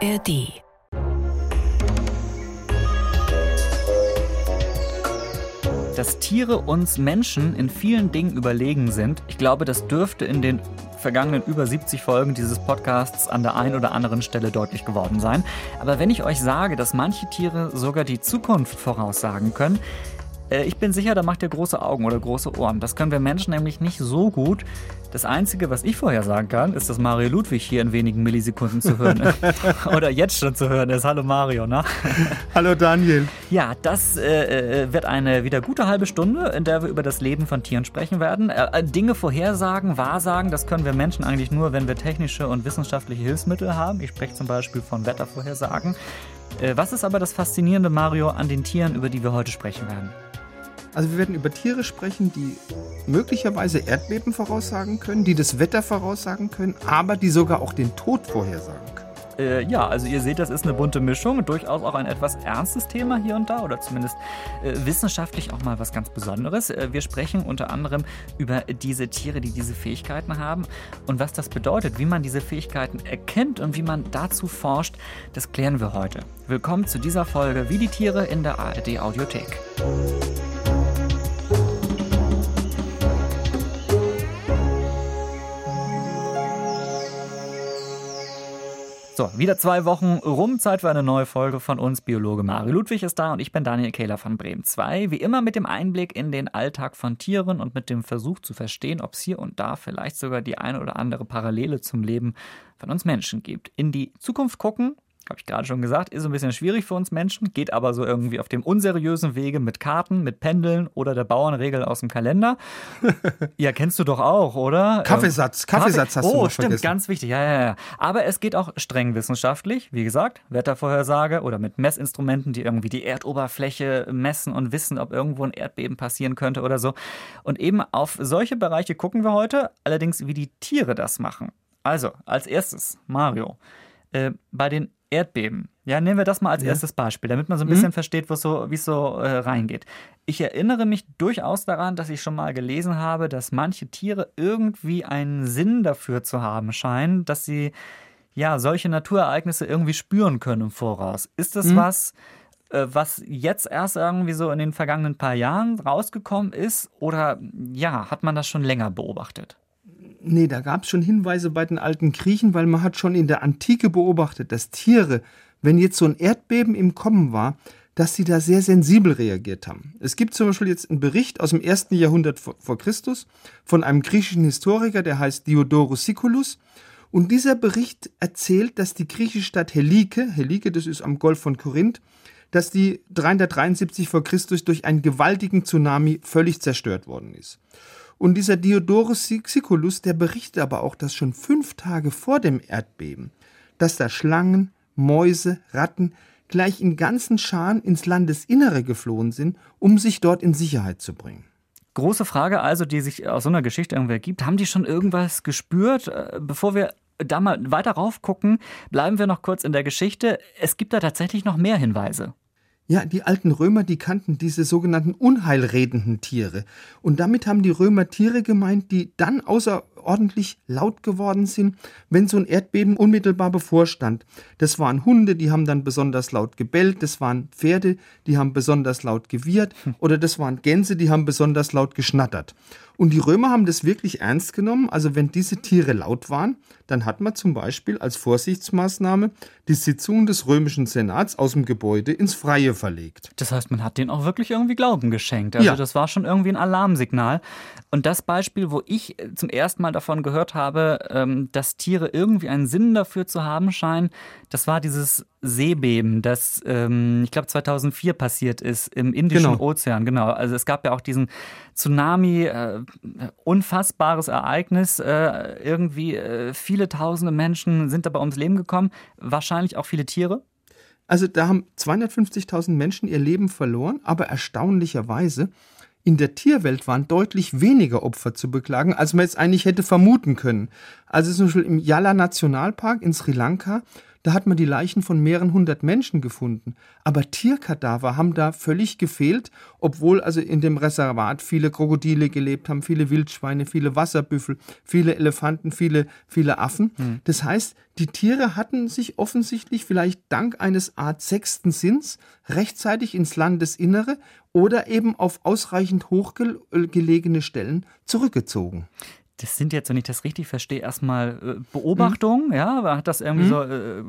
ARD. Dass Tiere uns Menschen in vielen Dingen überlegen sind, ich glaube, das dürfte in den vergangenen über 70 Folgen dieses Podcasts an der einen oder anderen Stelle deutlich geworden sein. Aber wenn ich euch sage, dass manche Tiere sogar die Zukunft voraussagen können, äh, ich bin sicher, da macht ihr große Augen oder große Ohren. Das können wir Menschen nämlich nicht so gut. Das Einzige, was ich vorher sagen kann, ist, dass Mario Ludwig hier in wenigen Millisekunden zu hören ist. oder jetzt schon zu hören ist. Hallo Mario, ne? Hallo Daniel. Ja, das äh, äh, wird eine wieder gute halbe Stunde, in der wir über das Leben von Tieren sprechen werden. Äh, äh, Dinge vorhersagen, wahrsagen, das können wir Menschen eigentlich nur, wenn wir technische und wissenschaftliche Hilfsmittel haben. Ich spreche zum Beispiel von Wettervorhersagen. Äh, was ist aber das Faszinierende, Mario, an den Tieren, über die wir heute sprechen werden? Also wir werden über Tiere sprechen, die möglicherweise Erdbeben voraussagen können, die das Wetter voraussagen können, aber die sogar auch den Tod vorhersagen können. Äh, ja, also ihr seht, das ist eine bunte Mischung, durchaus auch ein etwas ernstes Thema hier und da oder zumindest äh, wissenschaftlich auch mal was ganz Besonderes. Äh, wir sprechen unter anderem über diese Tiere, die diese Fähigkeiten haben und was das bedeutet, wie man diese Fähigkeiten erkennt und wie man dazu forscht, das klären wir heute. Willkommen zu dieser Folge Wie die Tiere in der ARD Audiothek. So, wieder zwei Wochen rum, Zeit für eine neue Folge von uns. Biologe Mario Ludwig ist da und ich bin Daniel Kehler von Bremen 2. Wie immer mit dem Einblick in den Alltag von Tieren und mit dem Versuch zu verstehen, ob es hier und da vielleicht sogar die eine oder andere Parallele zum Leben von uns Menschen gibt. In die Zukunft gucken, habe ich gerade schon gesagt, ist ein bisschen schwierig für uns Menschen, geht aber so irgendwie auf dem unseriösen Wege mit Karten, mit Pendeln oder der Bauernregel aus dem Kalender. ja, kennst du doch auch, oder? Kaffeesatz, Kaffeesatz Kaffee hast du Oh, stimmt, vergessen. ganz wichtig. Ja, ja, ja. Aber es geht auch streng wissenschaftlich, wie gesagt, Wettervorhersage oder mit Messinstrumenten, die irgendwie die Erdoberfläche messen und wissen, ob irgendwo ein Erdbeben passieren könnte oder so. Und eben auf solche Bereiche gucken wir heute, allerdings wie die Tiere das machen. Also, als erstes, Mario, äh, bei den Erdbeben. Ja, nehmen wir das mal als Ja. erstes Beispiel, damit man so ein bisschen versteht, wo's so, wie es so äh, reingeht. Ich erinnere mich durchaus daran, dass ich schon mal gelesen habe, dass manche Tiere irgendwie einen Sinn dafür zu haben scheinen, dass sie ja solche Naturereignisse irgendwie spüren können im Voraus. Ist das was, äh, was jetzt erst irgendwie so in den vergangenen paar Jahren rausgekommen ist? Oder ja, hat man das schon länger beobachtet? Nee, da gab es schon Hinweise bei den alten Griechen, weil man hat schon in der Antike beobachtet, dass Tiere, wenn jetzt so ein Erdbeben im Kommen war, dass sie da sehr sensibel reagiert haben. Es gibt zum Beispiel jetzt einen Bericht aus dem ersten Jahrhundert vor, Christus von einem griechischen Historiker, der heißt Diodorus Siculus. Und dieser Bericht erzählt, dass die griechische Stadt Helike, Helike, das ist am Golf von Korinth, dass die 373 vor Christus durch einen gewaltigen Tsunami völlig zerstört worden ist. Und dieser Diodorus Siculus, der berichtet aber auch, dass schon fünf Tage vor dem Erdbeben, dass da Schlangen, Mäuse, Ratten gleich in ganzen Scharen ins Landesinnere geflohen sind, um sich dort in Sicherheit zu bringen. Große Frage also, die sich aus so einer Geschichte irgendwie ergibt. Haben die schon irgendwas gespürt? Äh, Bevor wir da mal weiter rauf gucken, bleiben wir noch kurz in der Geschichte. Es gibt da tatsächlich noch mehr Hinweise. Ja, die alten Römer, die kannten diese sogenannten unheilredenden Tiere. Und damit haben die Römer Tiere gemeint, die dann außerordentlich laut geworden sind, wenn so ein Erdbeben unmittelbar bevorstand. Das waren Hunde, die haben dann besonders laut gebellt, das waren Pferde, die haben besonders laut gewirrt oder das waren Gänse, die haben besonders laut geschnattert. Und die Römer haben das wirklich ernst genommen. Also wenn diese Tiere laut waren, dann hat man zum Beispiel als Vorsichtsmaßnahme die Sitzung des römischen Senats aus dem Gebäude ins Freie verlegt. Das heißt, man hat denen auch wirklich irgendwie Glauben geschenkt. Also Ja. das war schon irgendwie ein Alarmsignal. Und das Beispiel, wo ich zum ersten Mal davon gehört habe, ähm, dass Tiere irgendwie einen Sinn dafür zu haben scheinen, das war dieses Seebeben, das, ähm, ich glaube, 2004 passiert ist im Indischen Genau. Ozean. Genau. Also es gab ja auch diesen Tsunami, äh, unfassbares Ereignis. Äh, irgendwie äh, viele tausende Menschen sind dabei ums Leben gekommen. Wahrscheinlich auch viele Tiere. Also da haben 250.000 Menschen ihr Leben verloren, aber erstaunlicherweise in der Tierwelt waren deutlich weniger Opfer zu beklagen, als man jetzt eigentlich hätte vermuten können. Also zum Beispiel im Yala Nationalpark in Sri Lanka, da hat man die Leichen von mehreren hundert Menschen gefunden. Aber Tierkadaver haben da völlig gefehlt, obwohl also in dem Reservat viele Krokodile gelebt haben, viele Wildschweine, viele Wasserbüffel, viele Elefanten, viele, viele Affen. Mhm. Das heißt, die Tiere hatten sich offensichtlich vielleicht dank eines Art sechsten Sinns rechtzeitig ins Landesinnere oder eben auf ausreichend hochgelegene Stellen zurückgezogen das sind jetzt, wenn ich das richtig verstehe, erstmal äh, Beobachtungen, mhm. ja, man hat das irgendwie mhm. so äh,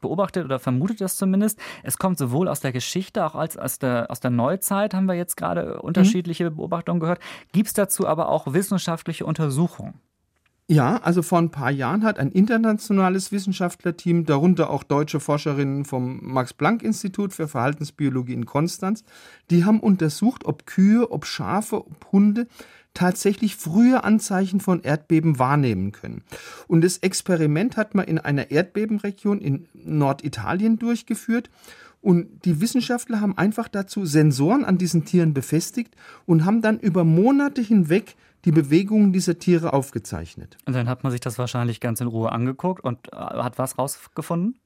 beobachtet oder vermutet das zumindest. Es kommt sowohl aus der Geschichte, auch als aus der, aus der Neuzeit haben wir jetzt gerade unterschiedliche mhm. Beobachtungen gehört. Gibt es dazu aber auch wissenschaftliche Untersuchungen? Ja, also vor ein paar Jahren hat ein internationales Wissenschaftlerteam, darunter auch deutsche Forscherinnen vom Max-Planck-Institut für Verhaltensbiologie in Konstanz, die haben untersucht, ob Kühe, ob Schafe, ob Hunde tatsächlich frühe Anzeichen von Erdbeben wahrnehmen können. Und das Experiment hat man in einer Erdbebenregion in Norditalien durchgeführt. Und die Wissenschaftler haben einfach dazu Sensoren an diesen Tieren befestigt und haben dann über Monate hinweg die Bewegungen dieser Tiere aufgezeichnet. Und dann hat man sich das wahrscheinlich ganz in Ruhe angeguckt und äh, hat was rausgefunden?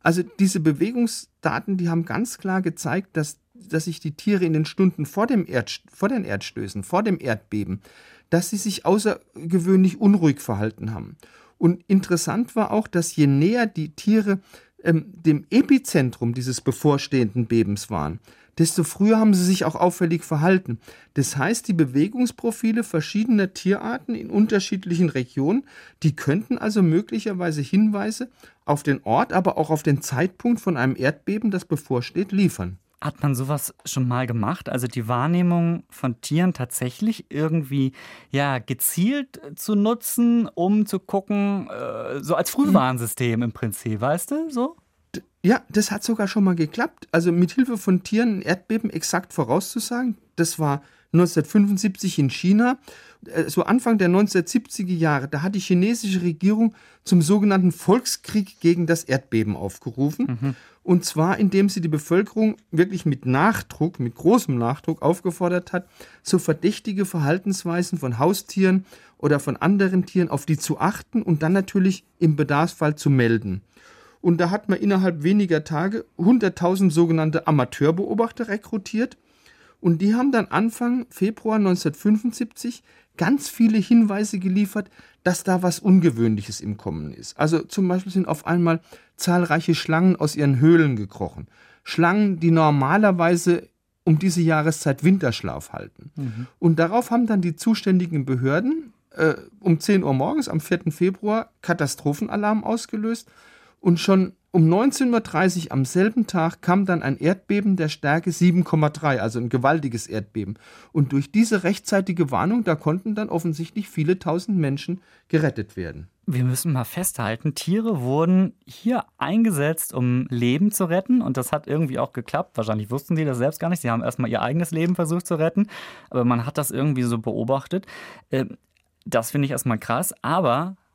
Also diese Bewegungsdaten, die haben ganz klar gezeigt, dass, dass sich die Tiere in den Stunden vor, dem Erd, vor den Erdstößen, vor dem Erdbeben, dass sie sich außergewöhnlich unruhig verhalten haben. Und interessant war auch, dass je näher die Tiere ähm, dem Epizentrum dieses bevorstehenden Bebens waren, desto früher haben sie sich auch auffällig verhalten. Das heißt, die Bewegungsprofile verschiedener Tierarten in unterschiedlichen Regionen, die könnten also möglicherweise Hinweise auf den Ort, aber auch auf den Zeitpunkt von einem Erdbeben, das bevorsteht, liefern. Hat man sowas schon mal gemacht? Also die Wahrnehmung von Tieren tatsächlich irgendwie ja gezielt zu nutzen, um zu gucken, äh, so als Frühwarnsystem im Prinzip, weißt du, so? Ja, das hat sogar schon mal geklappt. Also mit Hilfe von Tieren ein Erdbeben exakt vorauszusagen. Das war 1975 in China. Äh, so Anfang der 1970er Jahre, da hat die chinesische Regierung zum sogenannten Volkskrieg gegen das Erdbeben aufgerufen. Mhm. Und zwar, indem sie die Bevölkerung wirklich mit Nachdruck, mit großem Nachdruck aufgefordert hat, so verdächtige Verhaltensweisen von Haustieren oder von anderen Tieren auf die zu achten und dann natürlich im Bedarfsfall zu melden. Und da hat man innerhalb weniger Tage 100.000 sogenannte Amateurbeobachter rekrutiert. Und die haben dann Anfang Februar 1975 ganz viele Hinweise geliefert, dass da was Ungewöhnliches im Kommen ist. Also zum Beispiel sind auf einmal zahlreiche Schlangen aus ihren Höhlen gekrochen. Schlangen, die normalerweise um diese Jahreszeit Winterschlaf halten. Mhm. Und darauf haben dann die zuständigen Behörden äh, um 10 Uhr morgens am 4. Februar Katastrophenalarm ausgelöst und schon um 19.30 Uhr am selben Tag kam dann ein Erdbeben der Stärke 7,3, also ein gewaltiges Erdbeben. Und durch diese rechtzeitige Warnung, da konnten dann offensichtlich viele tausend Menschen gerettet werden. Wir müssen mal festhalten, Tiere wurden hier eingesetzt, um Leben zu retten. Und das hat irgendwie auch geklappt. Wahrscheinlich wussten sie das selbst gar nicht. Sie haben erstmal ihr eigenes Leben versucht zu retten. Aber man hat das irgendwie so beobachtet. Ähm, das finde ich erstmal krass. Aber äh,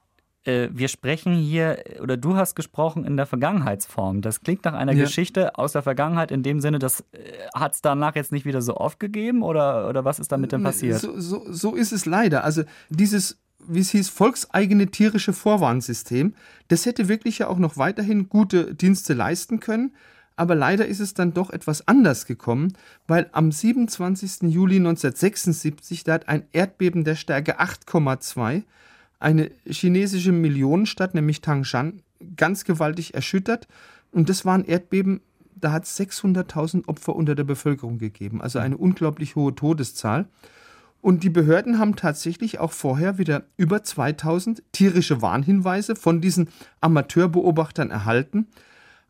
wir sprechen hier, oder du hast gesprochen in der Vergangenheitsform. Das klingt nach einer ja. Geschichte aus der Vergangenheit in dem Sinne, das äh, hat es danach jetzt nicht wieder so oft gegeben oder, oder was ist damit denn passiert? So, so, so ist es leider. Also dieses wie es hieß, volkseigene tierische Vorwarnsystem. Das hätte wirklich ja auch noch weiterhin gute Dienste leisten können. Aber leider ist es dann doch etwas anders gekommen, weil am 27. Juli 1976, da hat ein Erdbeben der Stärke 8,2 eine chinesische Millionenstadt, nämlich Tangshan, ganz gewaltig erschüttert. Und das war ein Erdbeben, da hat es 600.000 Opfer unter der Bevölkerung gegeben. Also eine unglaublich hohe Todeszahl. Und die Behörden haben tatsächlich auch vorher wieder über 2000 tierische Warnhinweise von diesen Amateurbeobachtern erhalten.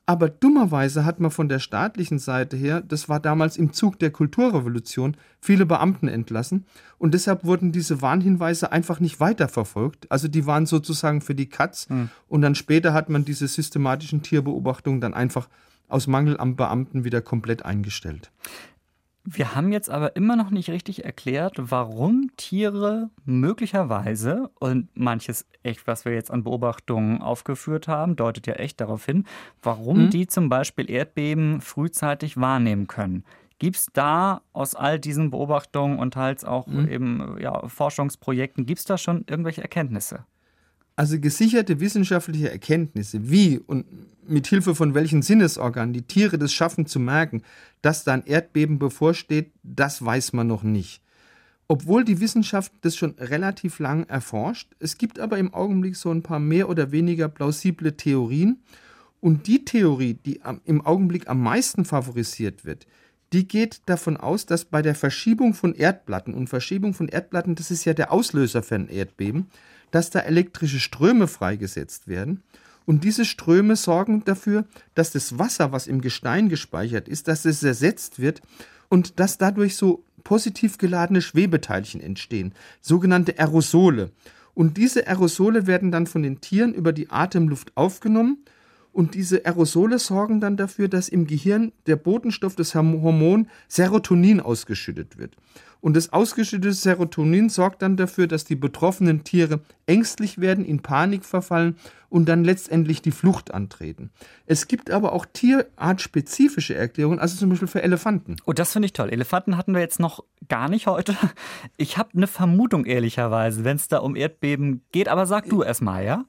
Aber dummerweise hat man von der staatlichen Seite her, das war damals im Zug der Kulturrevolution, viele Beamten entlassen und deshalb wurden diese Warnhinweise einfach nicht weiterverfolgt. Also die waren sozusagen für die Katz hm. und dann später hat man diese systematischen Tierbeobachtungen dann einfach aus Mangel am Beamten wieder komplett eingestellt. Wir haben jetzt aber immer noch nicht richtig erklärt, warum Tiere möglicherweise, und manches echt, was wir jetzt an Beobachtungen aufgeführt haben, deutet ja echt darauf hin, warum mhm. die zum Beispiel Erdbeben frühzeitig wahrnehmen können. Gibt es da aus all diesen Beobachtungen und teils auch mhm. eben ja, Forschungsprojekten, gibt es da schon irgendwelche Erkenntnisse? Also gesicherte wissenschaftliche Erkenntnisse, wie und mit Hilfe von welchen Sinnesorganen die Tiere das schaffen zu merken, dass da ein Erdbeben bevorsteht, das weiß man noch nicht. Obwohl die Wissenschaft das schon relativ lang erforscht, es gibt aber im Augenblick so ein paar mehr oder weniger plausible Theorien. Und die Theorie, die im Augenblick am meisten favorisiert wird, die geht davon aus, dass bei der Verschiebung von Erdplatten, und Verschiebung von Erdplatten, das ist ja der Auslöser für ein Erdbeben, dass da elektrische Ströme freigesetzt werden. Und diese Ströme sorgen dafür, dass das Wasser, was im Gestein gespeichert ist, dass es ersetzt wird und dass dadurch so positiv geladene Schwebeteilchen entstehen, sogenannte Aerosole. Und diese Aerosole werden dann von den Tieren über die Atemluft aufgenommen und diese Aerosole sorgen dann dafür, dass im Gehirn der Botenstoff des Hormon Serotonin ausgeschüttet wird. Und das ausgeschüttete Serotonin sorgt dann dafür, dass die betroffenen Tiere ängstlich werden, in Panik verfallen und dann letztendlich die Flucht antreten. Es gibt aber auch tierartspezifische Erklärungen, also zum Beispiel für Elefanten. Oh, das finde ich toll. Elefanten hatten wir jetzt noch gar nicht heute. Ich habe eine Vermutung, ehrlicherweise, wenn es da um Erdbeben geht, aber sag du erst mal, ja?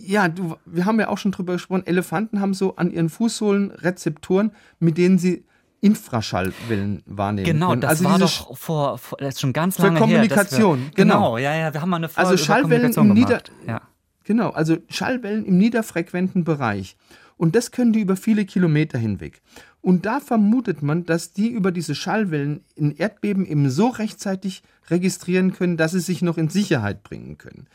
Ja, du, wir haben ja auch schon drüber gesprochen. Elefanten haben so an ihren Fußsohlen Rezeptoren, mit denen sie Infraschallwellen wahrnehmen genau, können. das also war doch vor, vor, das ist schon ganz lange für Kommunikation, her. Wir, genau. genau. ja, ja, wir haben mal eine Folge also Schallwellen im Nieder ja. Genau, also Schallwellen im niederfrequenten Bereich. Und das können die über viele Kilometer hinweg. Und da vermutet man, dass die über diese Schallwellen in Erdbeben eben so rechtzeitig registrieren können, dass sie sich noch in Sicherheit bringen können.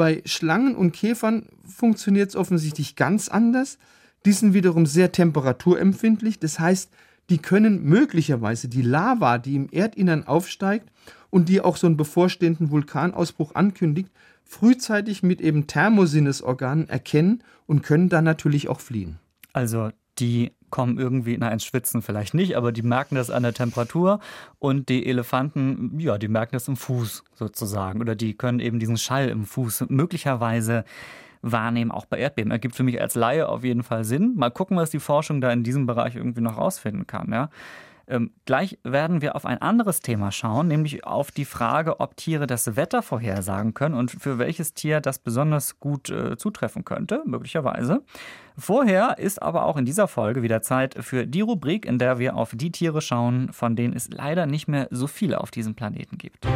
Bei Schlangen und Käfern funktioniert es offensichtlich ganz anders. Die sind wiederum sehr temperaturempfindlich. Das heißt, die können möglicherweise die Lava, die im Erdinnern aufsteigt und die auch so einen bevorstehenden Vulkanausbruch ankündigt, frühzeitig mit eben Thermosinnesorganen erkennen und können dann natürlich auch fliehen. Also die kommen irgendwie, na, ins Schwitzen vielleicht nicht, aber die merken das an der Temperatur und die Elefanten, ja, die merken das im Fuß sozusagen oder die können eben diesen Schall im Fuß möglicherweise wahrnehmen, auch bei Erdbeben. Ergibt für mich als Laie auf jeden Fall Sinn. Mal gucken, was die Forschung da in diesem Bereich irgendwie noch rausfinden kann. Ja. Ähm, gleich werden wir auf ein anderes Thema schauen, nämlich auf die Frage, ob Tiere das Wetter vorhersagen können und für welches Tier das besonders gut äh, zutreffen könnte, möglicherweise. Vorher ist aber auch in dieser Folge wieder Zeit für die Rubrik, in der wir auf die Tiere schauen, von denen es leider nicht mehr so viele auf diesem Planeten gibt.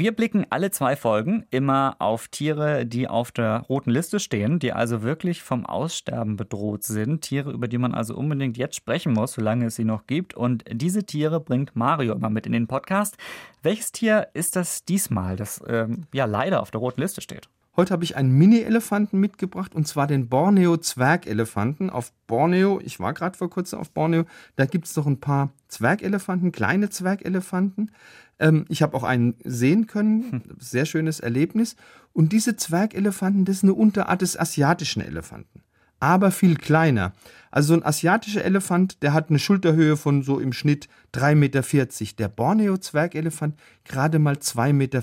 Wir blicken alle zwei Folgen immer auf Tiere, die auf der roten Liste stehen, die also wirklich vom Aussterben bedroht sind. Tiere, über die man also unbedingt jetzt sprechen muss, solange es sie noch gibt. Und diese Tiere bringt Mario immer mit in den Podcast. Welches Tier ist das diesmal, das ähm, ja leider auf der roten Liste steht? Heute habe ich einen Mini-Elefanten mitgebracht und zwar den Borneo-Zwergelefanten. Auf Borneo, ich war gerade vor kurzem auf Borneo, da gibt es noch ein paar Zwergelefanten, kleine Zwergelefanten. Ähm, ich habe auch einen sehen können, hm. sehr schönes Erlebnis. Und diese Zwergelefanten, das ist eine Unterart des asiatischen Elefanten, aber viel kleiner. Also ein asiatischer Elefant, der hat eine Schulterhöhe von so im Schnitt 3,40 Meter. Der Borneo-Zwergelefant gerade mal 2,50 Meter.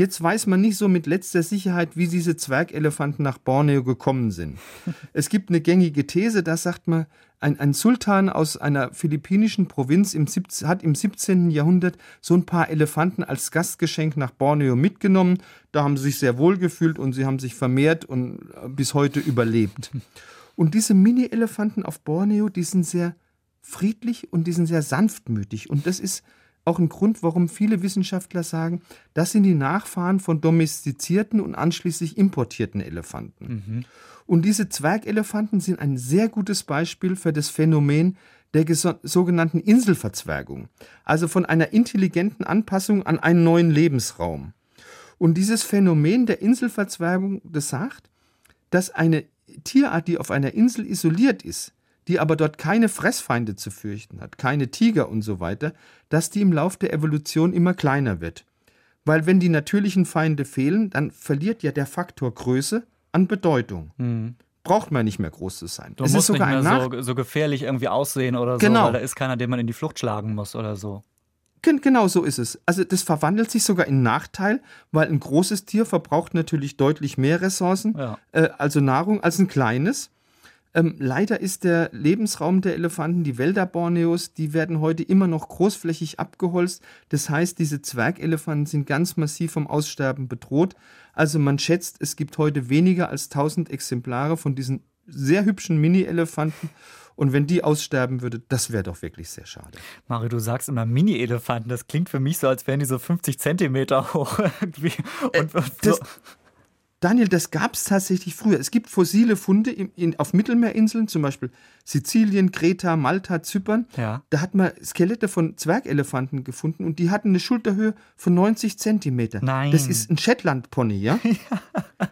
Jetzt weiß man nicht so mit letzter Sicherheit, wie diese Zwergelefanten nach Borneo gekommen sind. Es gibt eine gängige These, da sagt man, ein, ein Sultan aus einer philippinischen Provinz im, hat im 17. Jahrhundert so ein paar Elefanten als Gastgeschenk nach Borneo mitgenommen. Da haben sie sich sehr wohl gefühlt und sie haben sich vermehrt und äh, bis heute überlebt. Und diese Mini-Elefanten auf Borneo, die sind sehr friedlich und die sind sehr sanftmütig. Und das ist auch ein Grund, warum viele Wissenschaftler sagen, das sind die Nachfahren von domestizierten und anschließend importierten Elefanten. Mhm. Und diese Zwergelefanten sind ein sehr gutes Beispiel für das Phänomen der sogenannten Inselverzwergung, also von einer intelligenten Anpassung an einen neuen Lebensraum. Und dieses Phänomen der Inselverzwergung besagt, dass eine Tierart, die auf einer Insel isoliert ist, die aber dort keine Fressfeinde zu fürchten hat, keine Tiger und so weiter, dass die im Lauf der Evolution immer kleiner wird. Weil wenn die natürlichen Feinde fehlen, dann verliert ja der Faktor Größe an Bedeutung. Mhm. Braucht man nicht mehr groß zu sein. Du es musst ist sogar nicht mehr so, so, gefährlich irgendwie aussehen oder genau. so, weil da ist keiner, den man in die Flucht schlagen muss oder so. Genau so ist es. Also das verwandelt sich sogar in Nachteil, weil ein großes Tier verbraucht natürlich deutlich mehr Ressourcen, ja. äh, also Nahrung, als ein kleines. Ähm, leider ist der Lebensraum der Elefanten, die Wälder Borneos, die werden heute immer noch großflächig abgeholzt. Das heißt, diese Zwergelefanten sind ganz massiv vom Aussterben bedroht. Also man schätzt, es gibt heute weniger als 1000 Exemplare von diesen sehr hübschen Mini-Elefanten. Und wenn die aussterben würde, das wäre doch wirklich sehr schade. Mario, du sagst immer Mini-Elefanten. Das klingt für mich so, als wären die so 50 Zentimeter hoch. Irgendwie. Und, äh, das, Daniel, das gab es tatsächlich früher. Es gibt fossile Funde in, in, auf Mittelmeerinseln, zum Beispiel Sizilien, Kreta, Malta, Zypern. Ja. Da hat man Skelette von Zwergelefanten gefunden und die hatten eine Schulterhöhe von 90 Zentimeter. Nein. Das ist ein Shetland-Pony, ja? ja?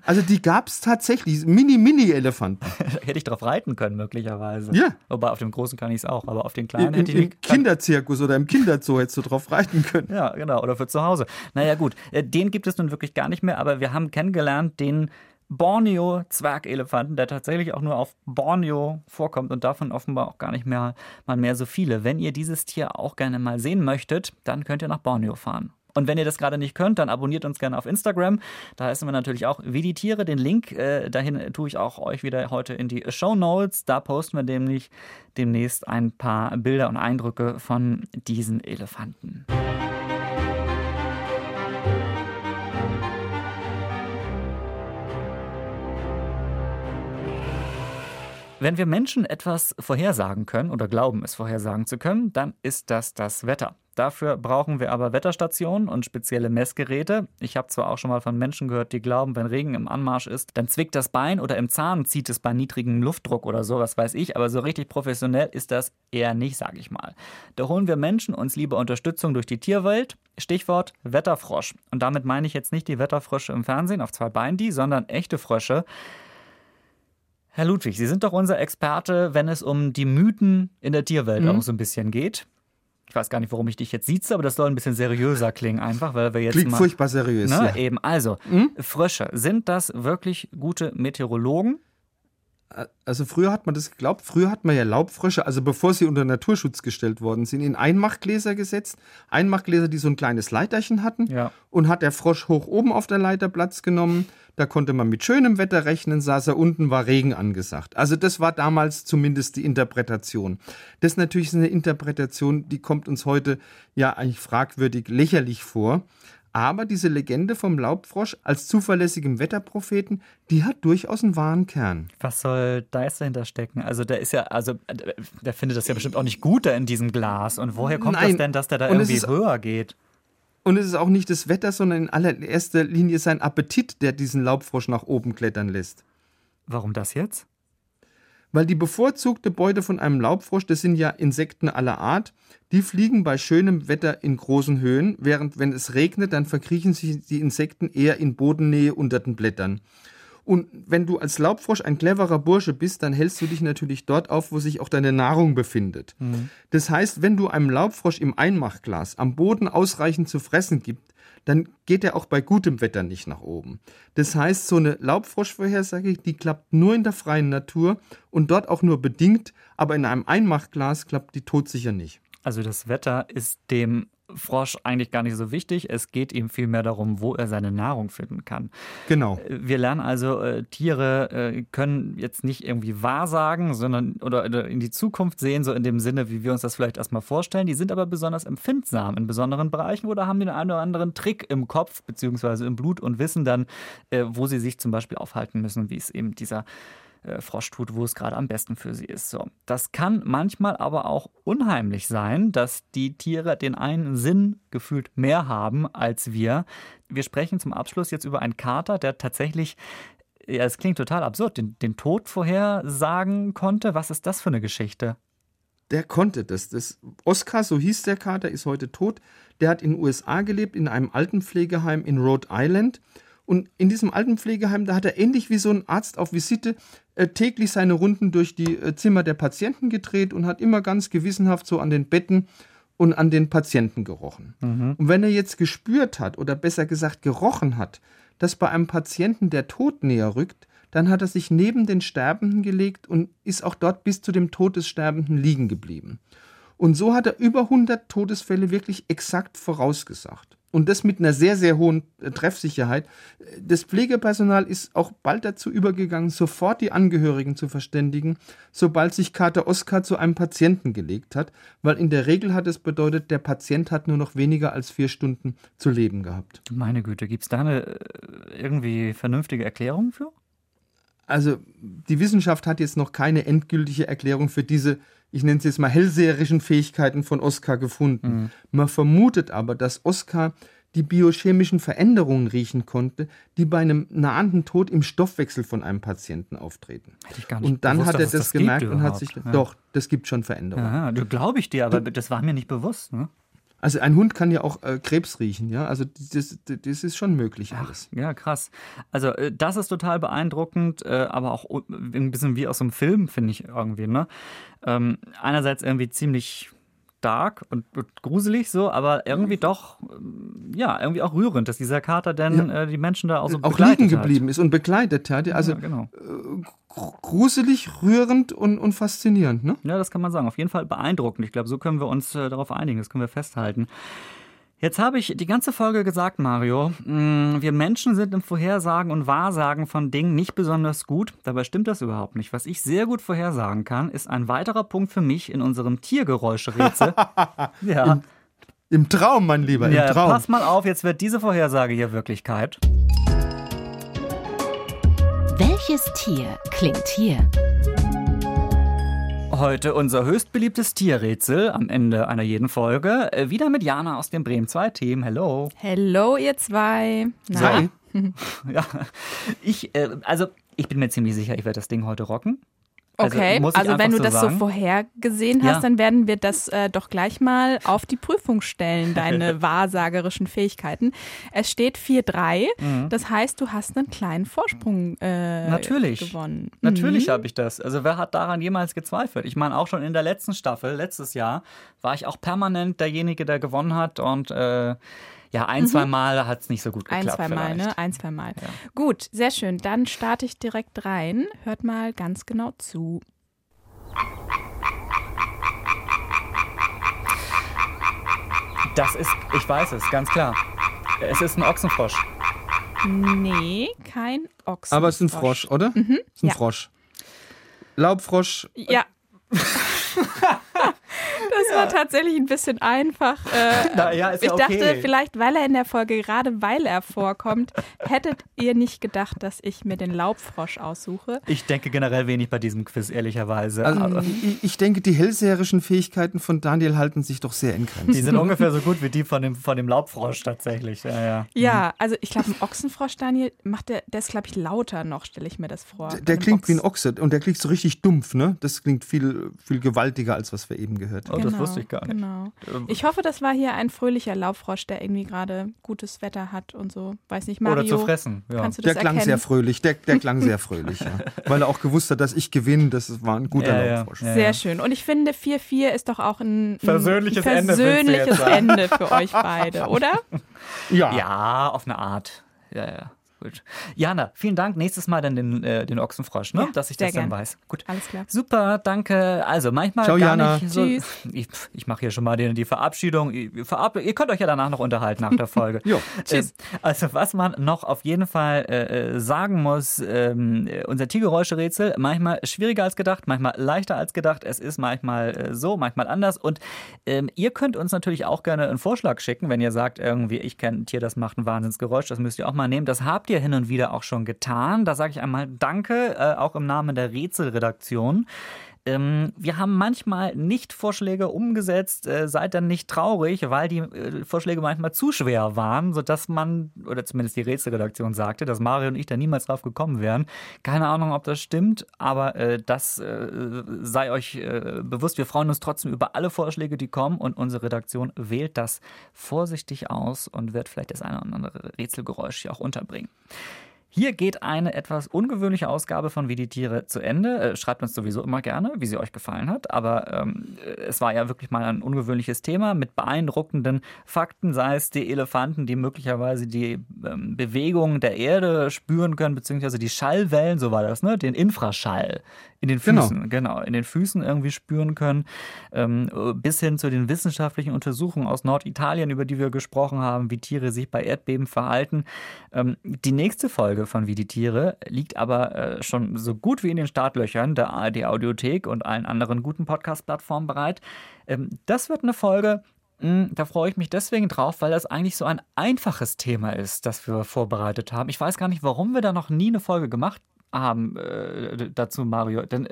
Also die gab es tatsächlich, Mini-Mini-Elefanten. hätte ich drauf reiten können, möglicherweise. Ja. Wobei auf dem großen kann ich es auch, aber auf den kleinen Im, hätte ich Im Kinderzirkus oder im Kinderzoo hättest du drauf reiten können. Ja, genau. Oder für zu Hause. Naja, gut. Äh, den gibt es nun wirklich gar nicht mehr, aber wir haben kennengelernt, den Borneo-Zwergelefanten, der tatsächlich auch nur auf Borneo vorkommt und davon offenbar auch gar nicht mehr mal mehr so viele. Wenn ihr dieses Tier auch gerne mal sehen möchtet, dann könnt ihr nach Borneo fahren. Und wenn ihr das gerade nicht könnt, dann abonniert uns gerne auf Instagram. Da heißen wir natürlich auch wie die Tiere. Den Link äh, dahin tue ich auch euch wieder heute in die Show Notes. Da posten wir nämlich demnächst ein paar Bilder und Eindrücke von diesen Elefanten. Wenn wir Menschen etwas vorhersagen können oder glauben, es vorhersagen zu können, dann ist das das Wetter. Dafür brauchen wir aber Wetterstationen und spezielle Messgeräte. Ich habe zwar auch schon mal von Menschen gehört, die glauben, wenn Regen im Anmarsch ist, dann zwickt das Bein oder im Zahn zieht es bei niedrigem Luftdruck oder so, was weiß ich, aber so richtig professionell ist das eher nicht, sage ich mal. Da holen wir Menschen uns lieber Unterstützung durch die Tierwelt. Stichwort Wetterfrosch. Und damit meine ich jetzt nicht die Wetterfrösche im Fernsehen auf zwei Beinen, die, sondern echte Frösche. Herr Ludwig, Sie sind doch unser Experte, wenn es um die Mythen in der Tierwelt mhm. auch so ein bisschen geht. Ich weiß gar nicht, warum ich dich jetzt sieze, aber das soll ein bisschen seriöser klingen, einfach, weil wir jetzt. Klingt mal, furchtbar seriös. Ne, ja. Eben. Also, mhm. Frösche, sind das wirklich gute Meteorologen? Also früher hat man das geglaubt, früher hat man ja Laubfrösche, also bevor sie unter Naturschutz gestellt worden sind, in Einmachgläser gesetzt. Einmachgläser, die so ein kleines Leiterchen hatten. Ja. Und hat der Frosch hoch oben auf der Leiter Platz genommen. Da konnte man mit schönem Wetter rechnen, saß er unten, war Regen angesagt. Also das war damals zumindest die Interpretation. Das ist natürlich eine Interpretation, die kommt uns heute ja eigentlich fragwürdig lächerlich vor. Aber diese Legende vom Laubfrosch als zuverlässigem Wetterpropheten, die hat durchaus einen wahren Kern. Was soll da jetzt dahinter stecken? Also der ist ja, also der findet das ja bestimmt auch nicht gut da in diesem Glas. Und woher kommt Nein. das denn, dass der da und irgendwie höher geht? Und es ist auch nicht das Wetter, sondern in allererster Linie sein Appetit, der diesen Laubfrosch nach oben klettern lässt. Warum das jetzt? Weil die bevorzugte Beute von einem Laubfrosch, das sind ja Insekten aller Art, die fliegen bei schönem Wetter in großen Höhen, während wenn es regnet, dann verkriechen sich die Insekten eher in Bodennähe unter den Blättern. Und wenn du als Laubfrosch ein cleverer Bursche bist, dann hältst du dich natürlich dort auf, wo sich auch deine Nahrung befindet. Mhm. Das heißt, wenn du einem Laubfrosch im Einmachglas am Boden ausreichend zu fressen gibst, dann geht er auch bei gutem Wetter nicht nach oben. Das heißt, so eine Laubfroschvorhersage, die klappt nur in der freien Natur und dort auch nur bedingt, aber in einem Einmachglas klappt die todsicher nicht. Also das Wetter ist dem Frosch eigentlich gar nicht so wichtig. Es geht ihm vielmehr darum, wo er seine Nahrung finden kann. Genau. Wir lernen also, äh, Tiere äh, können jetzt nicht irgendwie wahrsagen, sondern oder, oder, in die Zukunft sehen, so in dem Sinne, wie wir uns das vielleicht erstmal vorstellen. Die sind aber besonders empfindsam in besonderen Bereichen oder haben den einen oder anderen Trick im Kopf beziehungsweise im Blut und wissen dann, äh, wo sie sich zum Beispiel aufhalten müssen, wie es eben dieser äh, Frosch tut, wo es gerade am besten für sie ist. So. Das kann manchmal aber auch unheimlich sein, dass die Tiere den einen Sinn gefühlt mehr haben als wir. Wir sprechen zum Abschluss jetzt über einen Kater, der tatsächlich ja, es klingt total absurd, den, den Tod vorhersagen konnte. Was ist das für eine Geschichte? Der konnte das. das. Oscar, so hieß der Kater, ist heute tot. Der hat in den USA gelebt, in einem Altenpflegeheim in Rhode Island. Und in diesem Altenpflegeheim, da hat er ähnlich wie so ein Arzt auf Visite äh, täglich seine Runden durch die äh, Zimmer der Patienten gedreht und hat immer ganz gewissenhaft so an den Betten und an den Patienten gerochen. Mhm. Und wenn er jetzt gespürt hat oder besser gesagt gerochen hat, dass bei einem Patienten der Tod näher rückt, dann hat er sich neben den Sterbenden gelegt und ist auch dort bis zu dem Tod des Sterbenden liegen geblieben. Und so hat er über 100 Todesfälle wirklich exakt vorausgesagt. Und das mit einer sehr, sehr hohen äh, Treffsicherheit. Das Pflegepersonal ist auch bald dazu übergegangen, sofort die Angehörigen zu verständigen, sobald sich Kater Oskar zu einem Patienten gelegt hat, weil in der Regel hat es bedeutet, der Patient hat nur noch weniger als vier Stunden zu leben gehabt. Meine Güte, gibt es da eine äh, irgendwie vernünftige Erklärung für? Also die Wissenschaft hat jetzt noch keine endgültige Erklärung für diese ich nenne es jetzt mal hellseherischen Fähigkeiten von Oskar gefunden. Mhm. Man vermutet aber, dass Oskar die biochemischen Veränderungen riechen konnte, die bei einem nahenden Tod im Stoffwechsel von einem Patienten auftreten. und dann bewusst, hat er das, das gemerkt und hat sich, ja. doch, das gibt schon Veränderungen. Ja, glaube ich dir, aber das war mir nicht bewusst. Ne? Also ein Hund kann ja auch äh, Krebs riechen, ja. Also das, das ist schon möglich alles. Ach, ja, krass. Also äh, das ist total beeindruckend, äh, aber auch ein bisschen wie aus einem Film, finde ich irgendwie. Ne? Ähm, einerseits irgendwie ziemlich stark und, und, gruselig so, aber irgendwie doch, ähm, ja, irgendwie auch rührend, dass dieser Kater denn ja. äh, die Menschen da auch so auch liegen geblieben ist und begleitet hat. Also ja, genau. Äh, gruselig, rührend und, und faszinierend, ne? Ja, das kann man sagen. Auf jeden Fall beeindruckend. Ich glaube, so können wir uns äh, darauf einigen, das können wir festhalten. Jetzt habe ich die ganze Folge gesagt, Mario, mm, wir Menschen sind im Vorhersagen und Wahrsagen von Dingen nicht besonders gut. Dabei stimmt das überhaupt nicht. Was ich sehr gut vorhersagen kann, ist ein weiterer Punkt für mich in unserem Tiergeräuschrätsel. ja. Im, Im, Traum, mein Lieber, im ja, Traum. Pass mal auf, jetzt wird diese Vorhersage hier Wirklichkeit. Welches Tier klingt hier? Heute unser höchst beliebtes Tierrätsel am Ende einer jeden Folge. Äh, wieder mit Jana aus dem Bremen 2 Team. Hello. Hello, ihr zwei. Na? ja, ich, äh, also ich bin mir ziemlich sicher, ich werde das Ding heute rocken. Also, okay, also wenn du so das sagen. so vorhergesehen hast, ja. dann werden wir das äh, doch gleich mal auf die Prüfung stellen, deine wahrsagerischen Fähigkeiten. Es steht 4-3, mhm. das heißt, du hast einen kleinen Vorsprung äh, Natürlich. gewonnen. Natürlich mhm. habe ich das. Also wer hat daran jemals gezweifelt? Ich meine, auch schon in der letzten Staffel, letztes Jahr, war ich auch permanent derjenige, der gewonnen hat und äh, ja, ein, mhm. zwei Mal hat es nicht so gut geklappt. Ein, zwei Mal, ne? Ein, zwei Mal. Ja. Gut, sehr schön. Dann starte ich direkt rein. Hört mal ganz genau zu. Das ist, ich weiß es, ganz klar. Es ist ein Ochsenfrosch. Nee, kein Ochsenfrosch. Aber es ist ein Frosch, oder? Mhm. Es ist ein ja. Frosch. Laubfrosch. Ja. Das war tatsächlich ein bisschen einfach. Äh, Na, ja, ich ja dachte, vielleicht, weil er in der Folge, gerade weil er vorkommt, hättet ihr nicht gedacht, dass ich mir den Laubfrosch aussuche. Ich denke generell wenig bei diesem Quiz, ehrlicherweise. Also, ich, denke, die hellseherischen Fähigkeiten von Daniel halten sich doch sehr in Grenzen. Die sind ungefähr so gut wie die von dem, von dem Laubfrosch tatsächlich. Ja, ja. ja also ich glaube, ein Ochsenfrosch, Daniel, macht der, der ist, glaube ich, lauter noch, stelle ich mir das vor. Der, der klingt Ochs. wie ein Ochse und der klingt so richtig dumpf, ne? Das klingt viel, viel gewaltiger, als was wir eben gehört haben. Das wusste ich gar nicht. Genau. Ähm, ich hoffe, das war hier ein fröhlicher Laubfrosch, der irgendwie gerade gutes Wetter hat und so. Weiß nicht, Mario. Oder zu fressen. Ja. Kannst du das der klang erkennen? sehr fröhlich. Der, der klang sehr fröhlich, ja. Weil er auch gewusst hat, dass ich gewinne. Das war ein guter ja, Laubfrosch. Ja, sehr schön. Und ich finde, 4-4 ist doch auch ein, ein versöhnliches, versöhnliches Ende, Ende für euch beide, oder? Ja. Ja, auf eine Art. Ja, ja. Gut. Jana, vielen Dank. Nächstes Mal dann den, äh, den Ochsenfrosch, ne? Ja, dass ich das dann weiß. Gut. Alles klar. Super, danke. Also manchmal Ciao, gar Jana. nicht so. Tschüss. Ich, ich mache hier schon mal die, die Verabschiedung. Ihr, verab, ihr könnt euch ja danach noch unterhalten nach der Folge. jo. Tschüss. Äh, also was man noch auf jeden Fall äh, äh sagen muss, ähm, unser Tiergeräuscherätsel, manchmal schwieriger als gedacht, manchmal leichter als gedacht. Es ist manchmal äh, so, manchmal anders. Und ähm, ihr könnt uns natürlich auch gerne einen Vorschlag schicken, wenn ihr sagt, irgendwie, ich kenne ein Tier, das macht ein Wahnsinnsgeräusch. Das müsst ihr auch mal nehmen. Das habt ihr hin und wieder auch schon getan. Da sage ich einmal Danke, äh, auch im Namen der Rätselredaktion. Ähm, wir haben manchmal nicht Vorschläge umgesetzt, äh, seid dann nicht traurig, weil die äh, Vorschläge manchmal zu schwer waren, sodass man, oder zumindest die Rätselredaktion sagte, dass Mario und ich da niemals drauf gekommen wären. Keine Ahnung, ob das stimmt, aber äh, das äh, sei euch äh, bewusst. Wir freuen uns trotzdem über alle Vorschläge, die kommen und unsere Redaktion wählt das vorsichtig aus und wird vielleicht das eine oder andere Rätselgeräusch hier auch unterbringen. Hier geht eine etwas ungewöhnliche Ausgabe von Wie die Tiere zu Ende. Äh, schreibt uns sowieso immer gerne, wie sie euch gefallen hat. Aber ähm, es war ja wirklich mal ein ungewöhnliches Thema mit beeindruckenden Fakten, sei es die Elefanten, die möglicherweise die ähm, Bewegung der Erde spüren können, beziehungsweise die Schallwellen, so war das, ne? Den Infraschall in den genau. Füßen, genau, genau in den Füßen irgendwie spüren können, ähm, bis hin zu den wissenschaftlichen Untersuchungen aus Norditalien, über die wir gesprochen haben, wie Tiere sich bei Erdbeben verhalten. Ähm, die nächste Folge von Wie die Tiere liegt aber äh, schon so gut wie in den Startlöchern der ARD Audiothek und allen anderen guten Podcast-Plattformen bereit. Ähm, das wird eine Folge, hm, da freue ich mich deswegen drauf, weil das eigentlich so ein einfaches Thema ist, das wir vorbereitet haben. Ich weiß gar nicht, warum wir da noch nie eine Folge gemacht haben äh, dazu, Mario. Denn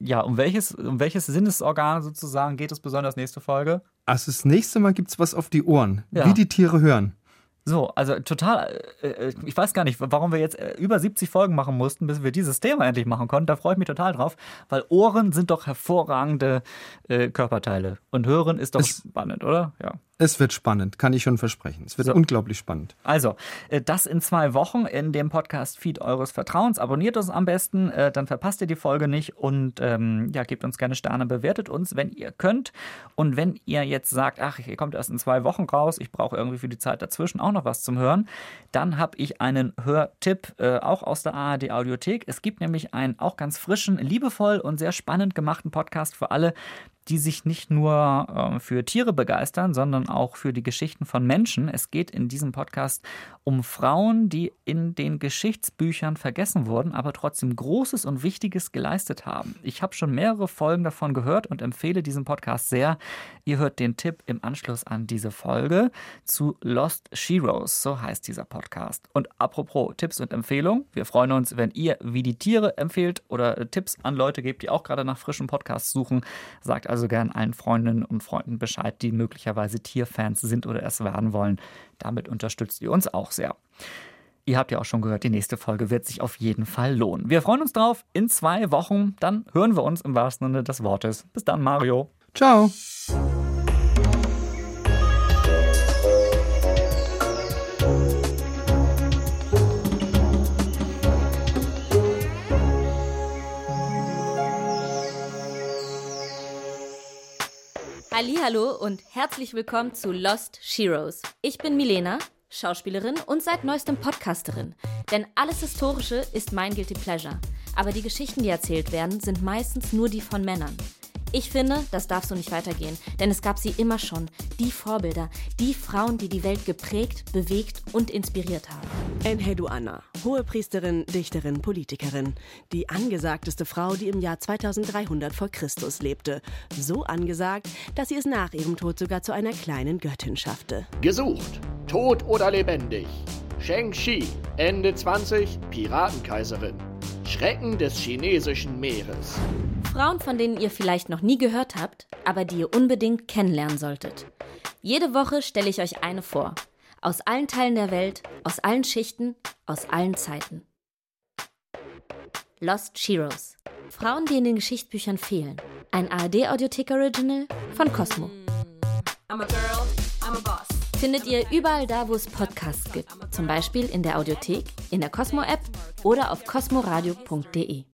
ja, um welches, um welches Sinnesorgan sozusagen geht es besonders nächste Folge? Also das nächste Mal gibt es was auf die Ohren, ja. wie die Tiere hören. So, also total, äh, äh, ich weiß gar nicht, warum wir jetzt äh, über 70 Folgen machen mussten, bis wir dieses Thema endlich machen konnten. Da freue ich mich total drauf, weil Ohren sind doch hervorragende äh, Körperteile. Und Hören ist doch es, spannend, oder? Ja. Es wird spannend, kann ich schon versprechen. Es wird so. unglaublich spannend. Also, äh, das in zwei Wochen in dem Podcast-Feed eures Vertrauens. Abonniert uns am besten, äh, dann verpasst ihr die Folge nicht und ähm, ja, gebt uns gerne Sterne, bewertet uns, wenn ihr könnt. Und wenn ihr jetzt sagt, ach, ihr kommt erst in zwei Wochen raus, ich brauche irgendwie für die Zeit dazwischen auch noch was zum Hören, dann habe ich einen Hörtipp, äh, auch aus der ARD Audiothek. Es gibt nämlich einen auch ganz frischen, liebevoll und sehr spannend gemachten Podcast für alle, die sich nicht nur äh, für Tiere begeistern, sondern auch für die Geschichten von Menschen. Es geht in diesem Podcast um Frauen, die in den Geschichtsbüchern vergessen wurden, aber trotzdem Großes und Wichtiges geleistet haben. Ich habe schon mehrere Folgen davon gehört und empfehle diesen Podcast sehr. Ihr hört den Tipp im Anschluss an diese Folge zu Lost Sheroes, so heißt dieser Podcast. Und apropos Tipps und Empfehlungen, wir freuen uns, wenn ihr wie die Tiere empfehlt oder Tipps an Leute gebt, die auch gerade nach frischen Podcasts suchen. Sagt also also gern allen Freundinnen und Freunden Bescheid, die möglicherweise Tierfans sind oder es werden wollen. Damit unterstützt ihr uns auch sehr. Ihr habt ja auch schon gehört, die nächste Folge wird sich auf jeden Fall lohnen. Wir freuen uns drauf. In zwei Wochen, dann hören wir uns im wahrsten Sinne des Wortes. Bis dann, Mario. Ciao. Hallo und herzlich willkommen zu Lost Sheroes. Ich bin Milena, Schauspielerin und seit neuestem Podcasterin. Denn alles Historische ist mein Guilty Pleasure. Aber die Geschichten, die erzählt werden, sind meistens nur die von Männern. Ich finde, das darf so nicht weitergehen, denn es gab sie immer schon. Die Vorbilder, die Frauen, die die Welt geprägt, bewegt und inspiriert haben. Enhedu Anna, Hohepriesterin, Dichterin, Politikerin. Die angesagteste Frau, die im Jahr 2300 vor Christus lebte. So angesagt, dass sie es nach ihrem Tod sogar zu einer kleinen Göttin schaffte. Gesucht, tot oder lebendig. Sheng Shi, Ende 20, Piratenkaiserin. Schrecken des chinesischen Meeres. Frauen, von denen ihr vielleicht noch nie gehört habt, aber die ihr unbedingt kennenlernen solltet. Jede Woche stelle ich euch eine vor. Aus allen Teilen der Welt, aus allen Schichten, aus allen Zeiten. Lost Sheroes. Frauen, die in den Geschichtsbüchern fehlen. Ein ARD-Audiothek-Original von Cosmo. I'm a girl, I'm a boss findet ihr überall da, wo es Podcasts gibt. Zum Beispiel in der Audiothek, in der Cosmo-App oder auf cosmoradio.de.